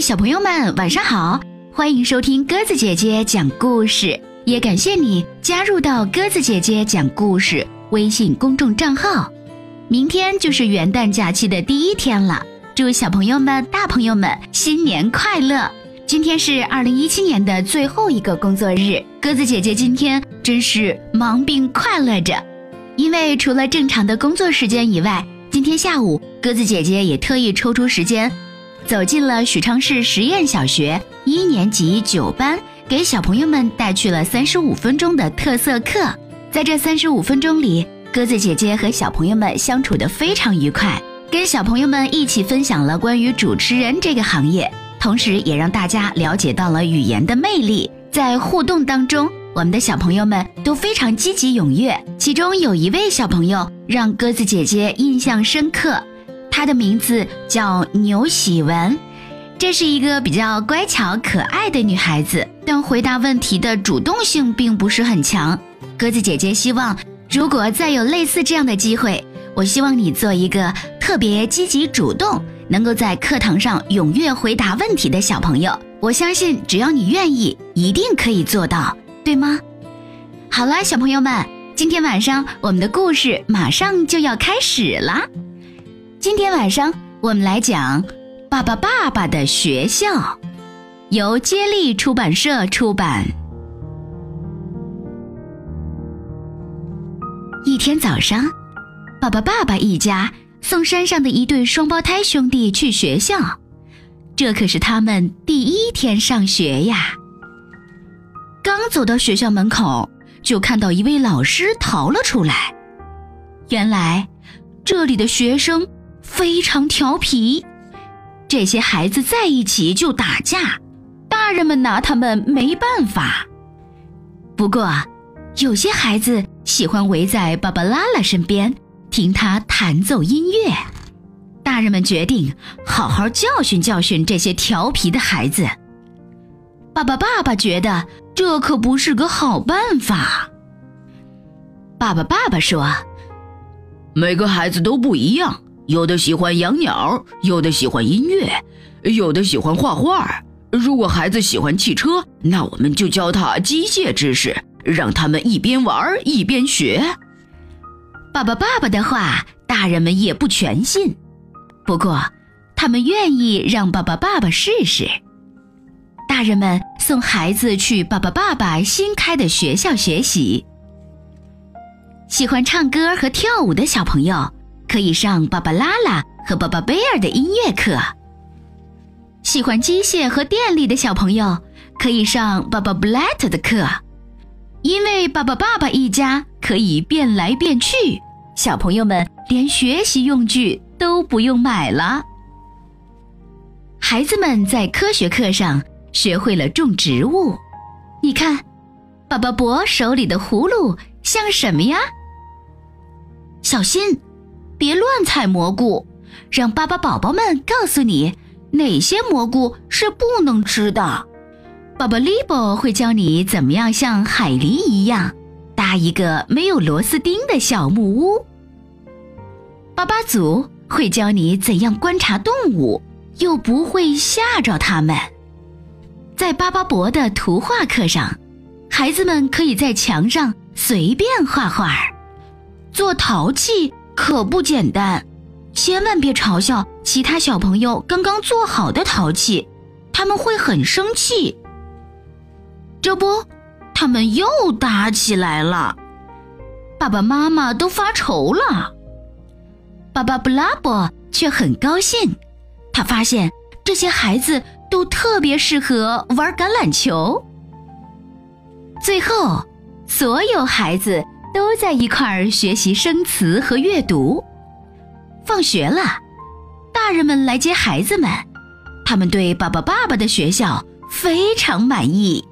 小朋友们，晚上好！欢迎收听鸽子姐姐讲故事，也感谢你加入到鸽子姐姐讲故事微信公众账号。明天就是元旦假期的第一天了，祝小朋友们、大朋友们新年快乐！今天是二零一七年的最后一个工作日，鸽子姐姐今天真是忙并快乐着，因为除了正常的工作时间以外，今天下午鸽子姐姐也特意抽出时间。走进了许昌市实验小学一年级九班，给小朋友们带去了三十五分钟的特色课。在这三十五分钟里，鸽子姐姐和小朋友们相处得非常愉快，跟小朋友们一起分享了关于主持人这个行业，同时也让大家了解到了语言的魅力。在互动当中，我们的小朋友们都非常积极踊跃，其中有一位小朋友让鸽子姐姐印象深刻。她的名字叫牛喜文，这是一个比较乖巧可爱的女孩子，但回答问题的主动性并不是很强。鸽子姐姐希望，如果再有类似这样的机会，我希望你做一个特别积极主动，能够在课堂上踊跃回答问题的小朋友。我相信，只要你愿意，一定可以做到，对吗？好了，小朋友们，今天晚上我们的故事马上就要开始了。今天晚上我们来讲《爸爸爸爸的学校》，由接力出版社出版。一天早上，爸爸爸爸一家送山上的一对双胞胎兄弟去学校，这可是他们第一天上学呀。刚走到学校门口，就看到一位老师逃了出来。原来，这里的学生。非常调皮，这些孩子在一起就打架，大人们拿他们没办法。不过，有些孩子喜欢围在芭芭拉拉身边听他弹奏音乐，大人们决定好好教训教训这些调皮的孩子。爸爸爸爸觉得这可不是个好办法。爸爸爸爸说：“每个孩子都不一样。”有的喜欢养鸟，有的喜欢音乐，有的喜欢画画。如果孩子喜欢汽车，那我们就教他机械知识，让他们一边玩一边学。爸爸爸爸的话，大人们也不全信，不过他们愿意让爸爸爸爸试试。大人们送孩子去爸爸爸爸新开的学校学习。喜欢唱歌和跳舞的小朋友。可以上芭芭拉拉和芭芭贝尔的音乐课。喜欢机械和电力的小朋友可以上芭芭布莱特的课，因为爸爸爸爸一家可以变来变去，小朋友们连学习用具都不用买了。孩子们在科学课上学会了种植物。你看，爸爸伯手里的葫芦像什么呀？小心！别乱采蘑菇，让巴巴宝宝们告诉你哪些蘑菇是不能吃的。爸爸利伯会教你怎么样像海狸一样搭一个没有螺丝钉的小木屋。巴巴祖会教你怎样观察动物，又不会吓着它们。在巴巴伯的图画课上，孩子们可以在墙上随便画画，做陶器。可不简单，千万别嘲笑其他小朋友刚刚做好的陶器，他们会很生气。这不，他们又打起来了，爸爸妈妈都发愁了。巴巴布拉伯却很高兴，他发现这些孩子都特别适合玩橄榄球。最后，所有孩子。都在一块儿学习生词和阅读。放学了，大人们来接孩子们，他们对爸爸爸爸的学校非常满意。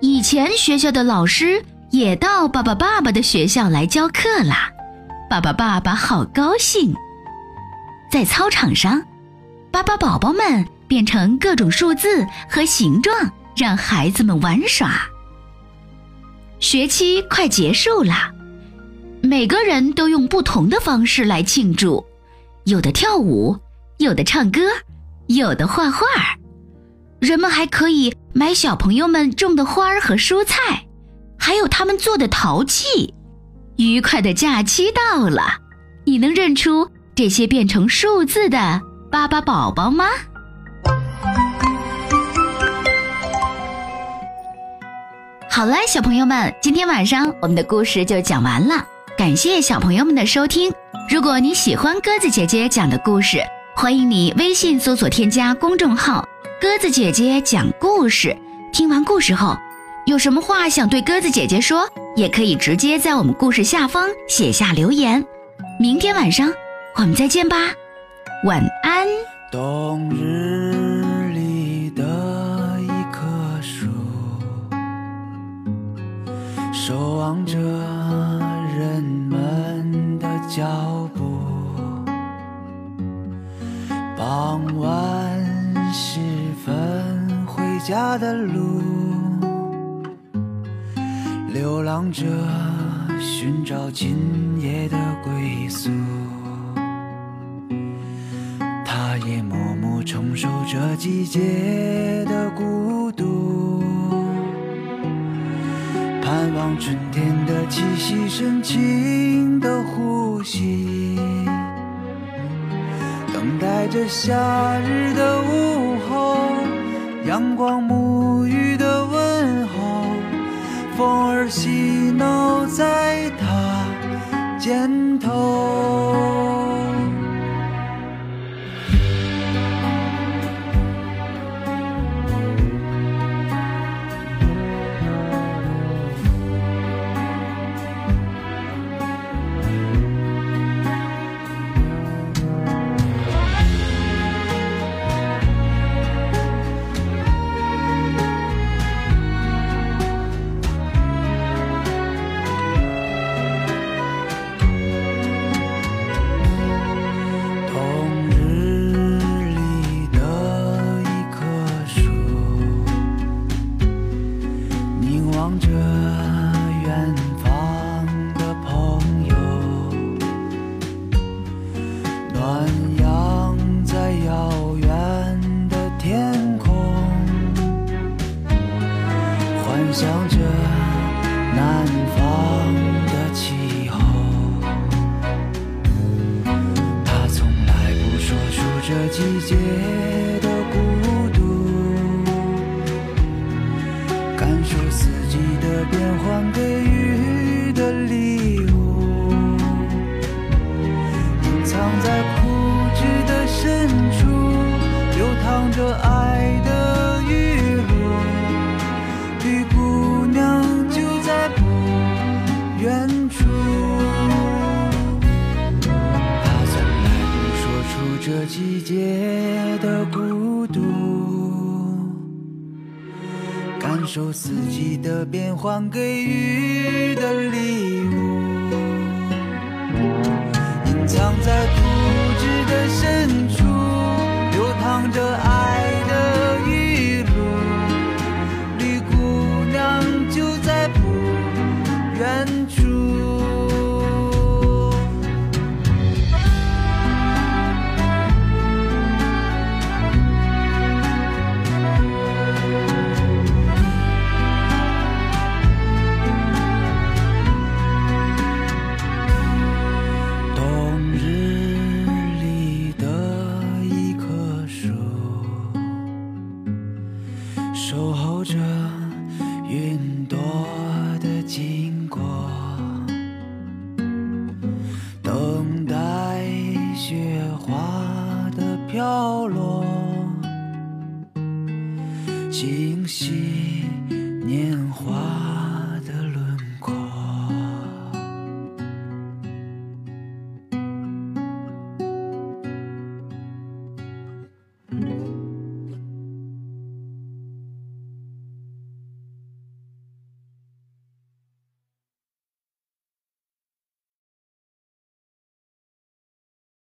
以前学校的老师也到爸爸爸爸的学校来教课了，爸爸爸爸好高兴。在操场上，巴巴宝宝们变成各种数字和形状，让孩子们玩耍。学期快结束了，每个人都用不同的方式来庆祝，有的跳舞，有的唱歌，有的画画。人们还可以买小朋友们种的花儿和蔬菜，还有他们做的陶器。愉快的假期到了，你能认出这些变成数字的巴巴宝宝吗？好了，小朋友们，今天晚上我们的故事就讲完了。感谢小朋友们的收听。如果你喜欢鸽子姐姐讲的故事，欢迎你微信搜索添加公众号“鸽子姐姐讲故事”。听完故事后，有什么话想对鸽子姐姐说，也可以直接在我们故事下方写下留言。明天晚上我们再见吧，晚安。冬日的路，流浪者寻找今夜的归宿，他也默默承受着季节的孤独。盼望春天的气息，深情的呼吸，等待着夏日的午后，阳光沐浴的问候，风儿嬉闹在他肩头。想着南方的气候。他从来不说出这季节的孤独感受四季的变换季节的孤独，感受四季的变换给予的礼物，隐藏在枯枝的深处。